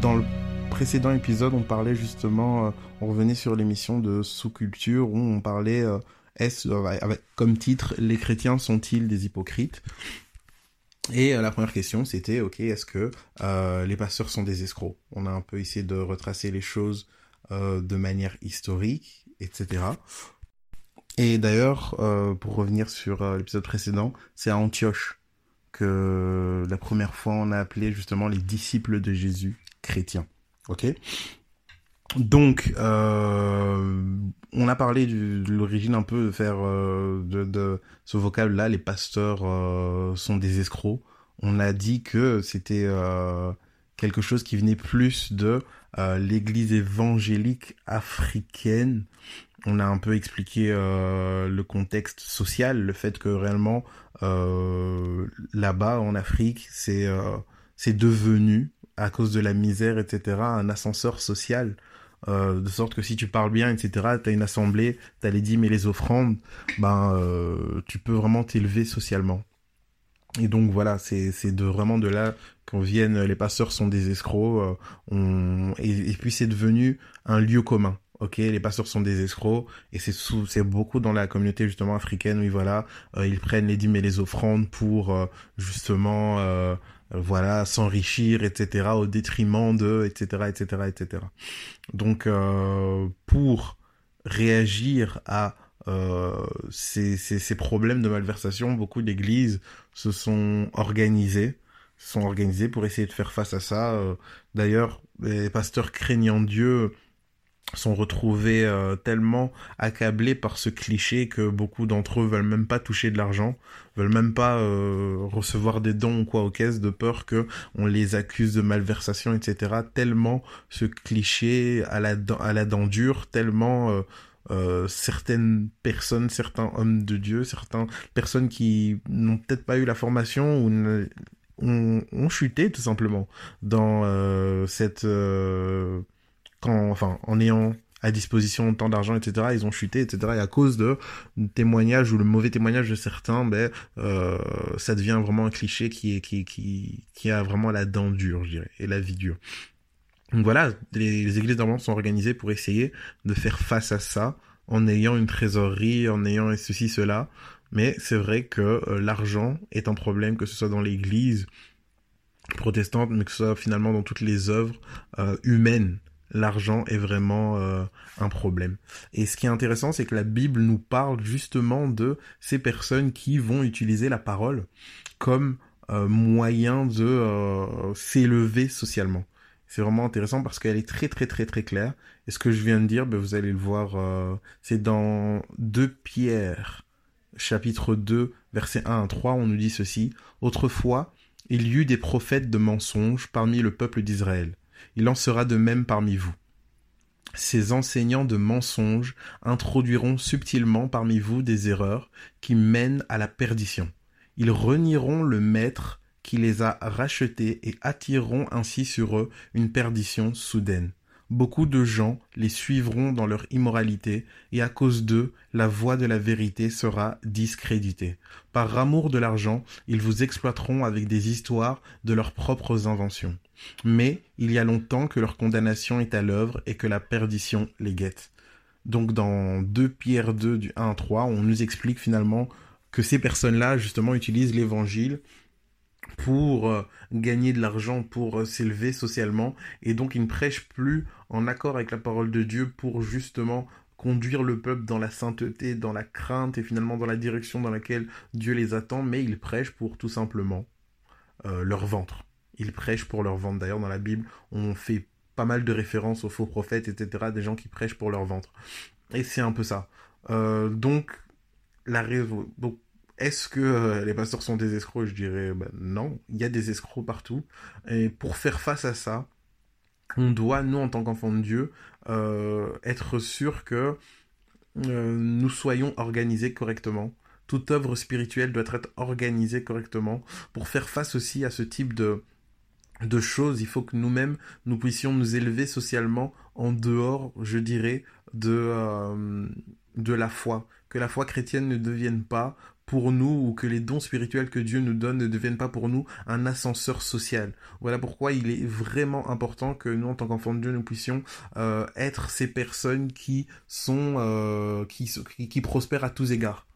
Dans le précédent épisode, on parlait justement, euh, on revenait sur l'émission de sous-culture où on parlait, euh, est avec comme titre, les chrétiens sont-ils des hypocrites? Et la première question, c'était, ok, est-ce que les pasteurs sont des escrocs? On a un peu essayé de retracer les choses de manière historique, etc. Et d'ailleurs, pour revenir sur l'épisode précédent, c'est à Antioche que la première fois on a appelé justement les disciples de Jésus chrétiens. Ok? Donc, euh, on a parlé de l'origine un peu de faire euh, de, ce vocable-là, les pasteurs euh, sont des escrocs. On a dit que c'était quelque chose qui venait plus de l'Église évangélique africaine on a un peu expliqué euh, le contexte social, le fait que réellement euh, là-bas en Afrique, c'est euh, c'est devenu à cause de la misère, etc., un ascenseur social. de sorte que si tu parles bien, etc., tu as une assemblée, tu as les dîmes et les offrandes, ben tu peux vraiment t'élever socialement. Et donc voilà, c'est de vraiment de là qu'on vienne, les pasteurs sont des escrocs, et puis c'est devenu un lieu commun ok, les pasteurs sont des escrocs, et c'est c'est beaucoup dans la communauté justement africaine où voilà, euh, ils prennent les dîmes et les offrandes pour euh, justement euh, voilà s'enrichir, etc. au détriment de, etc., etc., etc. Donc pour réagir à ces, ces, ces, problèmes de malversation, beaucoup d'églises se sont organisées, se sont organisées pour essayer de faire face à ça. D'ailleurs, les pasteurs craignant Dieu sont retrouvés euh, tellement accablés par ce cliché que beaucoup d'entre eux veulent même pas toucher de l'argent, veulent même pas euh, recevoir des dons ou quoi aux caisses de peur que on les accuse de malversation, etc. Tellement ce cliché à la à la dent dure, tellement euh, certaines personnes, certains hommes de Dieu, certaines personnes qui n'ont peut-être pas eu la formation ou ont, ont, chuté tout simplement dans cette quand, enfin, en ayant à disposition tant d'argent, etc., ils ont chuté, etc. Et à cause de témoignages ou le mauvais témoignage de certains, ben, euh, ça devient vraiment un cliché qui est, qui, qui, qui a vraiment la dent dure, je dirais, et la vie dure. Donc voilà, les, églises normalement sont organisées pour essayer de faire face à ça, en ayant une trésorerie, en ayant ceci, cela. Mais c'est vrai que euh, l'argent est un problème, que ce soit dans l'église protestante, mais que ce soit finalement dans toutes les œuvres euh, humaines l'argent est vraiment euh, un problème. Et ce qui est intéressant, c'est que la Bible nous parle justement de ces personnes qui vont utiliser la parole comme euh, moyen de euh, s'élever socialement. C'est vraiment intéressant parce qu'elle est très très très très claire. Et ce que je viens de dire, ben, vous allez le voir, c'est dans 2 Pierre, chapitre 2, versets 1 à 3, on nous dit ceci. Autrefois, il y eut des prophètes de mensonges parmi le peuple d'Israël il en sera de même parmi vous. Ces enseignants de mensonges introduiront subtilement parmi vous des erreurs qui mènent à la perdition. Ils renieront le Maître qui les a rachetés et attireront ainsi sur eux une perdition soudaine. Beaucoup de gens les suivront dans leur immoralité, et à cause d'eux, la voie de la vérité sera discréditée. Par amour de l'argent, ils vous exploiteront avec des histoires de leurs propres inventions. Mais il y a longtemps que leur condamnation est à l'œuvre et que la perdition les guette. Donc dans 2 Pierre 2 du 1 à 3, on nous explique finalement que ces personnes-là, justement, utilisent l'évangile pour euh, gagner de l'argent, pour euh, s'élever socialement, et donc ils ne prêchent plus en accord avec la parole de Dieu pour justement conduire le peuple dans la sainteté, dans la crainte et finalement dans la direction dans laquelle Dieu les attend, mais ils prêchent pour tout simplement euh, leur ventre. Ils prêchent pour leur ventre. D'ailleurs, dans la Bible, on fait pas mal de références aux faux prophètes, etc., des gens qui prêchent pour leur ventre. Et c'est un peu ça. donc, la raison. Est-ce que euh, les pasteurs sont des escrocs? Je dirais ben, non, il y a des escrocs partout. Et pour faire face à ça, on doit, nous en tant qu'enfants de Dieu, euh, être sûr que euh, nous soyons organisés correctement. Toute œuvre spirituelle doit être organisée correctement. Pour faire face aussi à ce type de, choses, il faut que nous-mêmes, nous puissions nous élever socialement en dehors, je dirais, de, de la foi. Que la foi chrétienne ne devienne pas pour nous ou que les dons spirituels que Dieu nous donne ne deviennent pas pour nous un ascenseur social. Voilà pourquoi il est vraiment important que nous, en tant qu'enfants de Dieu, nous puissions euh, être ces personnes qui sont euh, qui, qui, prospèrent à tous égards.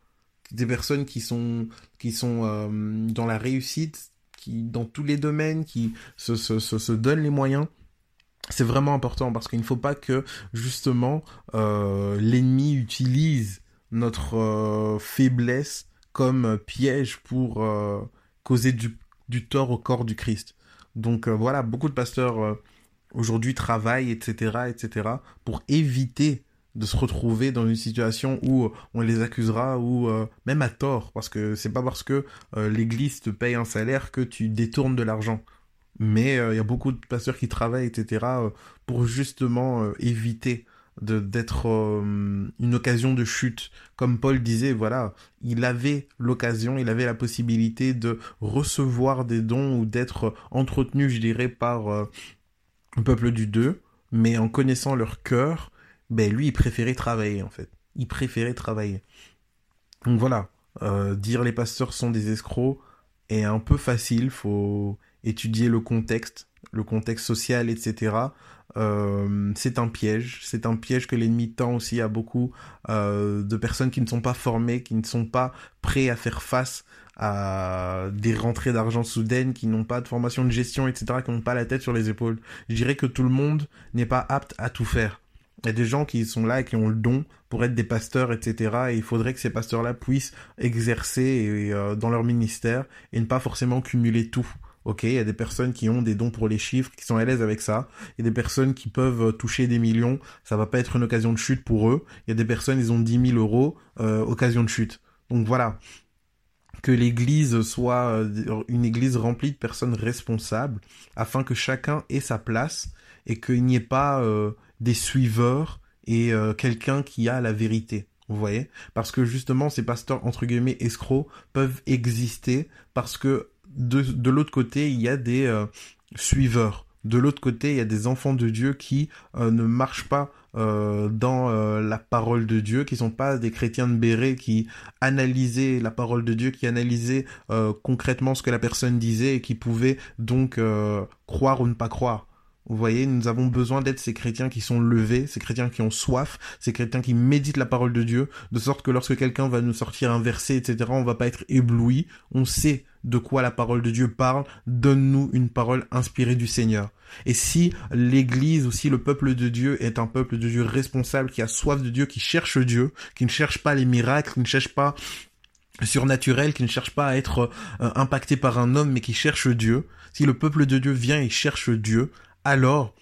Des personnes qui sont qui sont euh, dans la réussite, qui dans tous les domaines, qui se, se, se, se donnent les moyens c'est vraiment important parce qu'il ne faut pas que justement euh, l'ennemi utilise notre euh, faiblesse comme piège pour euh, causer du, du, tort au corps du Christ. Donc voilà, beaucoup de pasteurs aujourd'hui travaillent, etc., etc., pour éviter de se retrouver dans une situation où on les accusera ou même à tort parce que c'est pas parce que l'église te paye un salaire que tu détournes de l'argent mais il y a beaucoup de pasteurs qui travaillent etc pour justement éviter d'être euh, une occasion de chute. Comme Paul disait, voilà, il avait l'occasion, il avait la possibilité de recevoir des dons ou d'être entretenu, je dirais, par euh, le peuple du deux, mais en connaissant leur cœur, ben lui, il préférait travailler en fait. Il préférait travailler. Donc voilà, euh, dire les pasteurs sont des escrocs est un peu facile, faut étudier le contexte, le contexte social, etc. Euh, c'est un piège, c'est un piège que l'ennemi tend aussi à beaucoup euh, de personnes qui ne sont pas formées, qui ne sont pas prêts à faire face à des rentrées d'argent soudaines, qui n'ont pas de formation de gestion, etc., qui n'ont pas la tête sur les épaules. Je dirais que tout le monde n'est pas apte à tout faire. Il y a des gens qui sont là et qui ont le don pour être des pasteurs, etc. Et il faudrait que ces pasteurs-là puissent exercer euh, dans leur ministère et ne pas forcément cumuler tout. Ok, il y a des personnes qui ont des dons pour les chiffres, qui sont à l'aise avec ça. Il y a des personnes qui peuvent euh, toucher des millions. Ça va pas être une occasion de chute pour eux. Il y a des personnes, ils ont 10 000 euros, euh, occasion de chute. Donc voilà. Que l'église soit euh, une église remplie de personnes responsables, afin que chacun ait sa place et qu'il n'y ait pas des suiveurs et quelqu'un qui a la vérité. Vous voyez? Parce que justement, ces pasteurs, entre guillemets, escrocs, peuvent exister parce que de, l'autre côté, il y a des euh, suiveurs. De l'autre côté, il y a des enfants de Dieu qui euh, ne marchent pas euh, dans la parole de Dieu, qui sont pas des chrétiens de béret qui analysaient la parole de Dieu, qui analysaient concrètement ce que la personne disait et qui pouvaient donc croire ou ne pas croire. Vous voyez, nous avons besoin d'être ces chrétiens qui sont levés, ces chrétiens qui ont soif, ces chrétiens qui méditent la parole de Dieu, de sorte que lorsque quelqu'un va nous sortir un verset, etc., on va pas être ébloui, on sait de quoi la parole de Dieu parle, donne-nous une parole inspirée du Seigneur. Et si l'Église ou si le peuple de Dieu est un peuple de Dieu responsable, qui a soif de Dieu, qui cherche Dieu, qui ne cherche pas les miracles, qui ne cherche pas surnaturel, qui ne cherche pas à être euh, impacté par un homme, mais qui cherche Dieu, si le peuple de Dieu vient et cherche Dieu, alors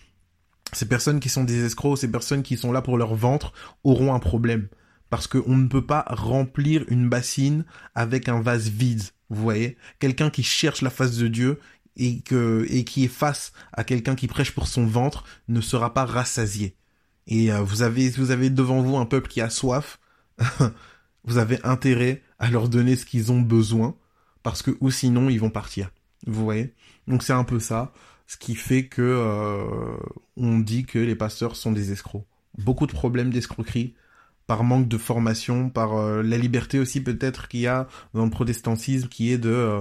ces personnes qui sont des escrocs, ces personnes qui sont là pour leur ventre, auront un problème. Parce qu'on ne peut pas remplir une bassine avec un vase vide. Vous voyez Quelqu'un qui cherche la face de Dieu et, qui est face à quelqu'un qui prêche pour son ventre ne sera pas rassasié. Et euh, vous, avez, vous avez devant vous un peuple qui a soif. vous avez intérêt à leur donner ce qu'ils ont besoin. Parce que ou sinon ils vont partir. Vous voyez Donc c'est un peu ça ce qui fait que euh, on dit que les pasteurs sont des escrocs. Beaucoup de problèmes d'escroquerie par manque de formation, par euh, la liberté aussi peut-être qu'il y a dans le protestantisme qui est de euh,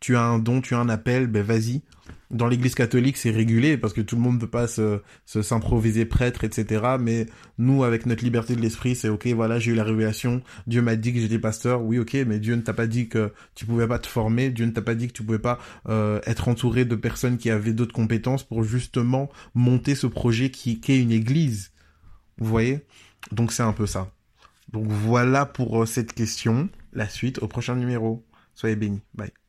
tu as un don, tu as un appel, ben vas-y. Dans l'église catholique, c'est régulé parce que tout le monde ne peut pas se, s'improviser prêtre, etc. Mais nous, avec notre liberté de l'esprit, c'est ok, voilà, j'ai eu la révélation. Dieu m'a dit que j'étais pasteur. Oui, ok, mais Dieu ne t'a pas dit que tu pouvais pas te former. Dieu ne t'a pas dit que tu pouvais pas euh, être entouré de personnes qui avaient d'autres compétences pour justement monter ce projet qui, qui est une église. Vous voyez? Donc c'est un peu ça. Donc voilà pour euh, cette question. La suite au prochain numéro. Soyez bénis. Bye.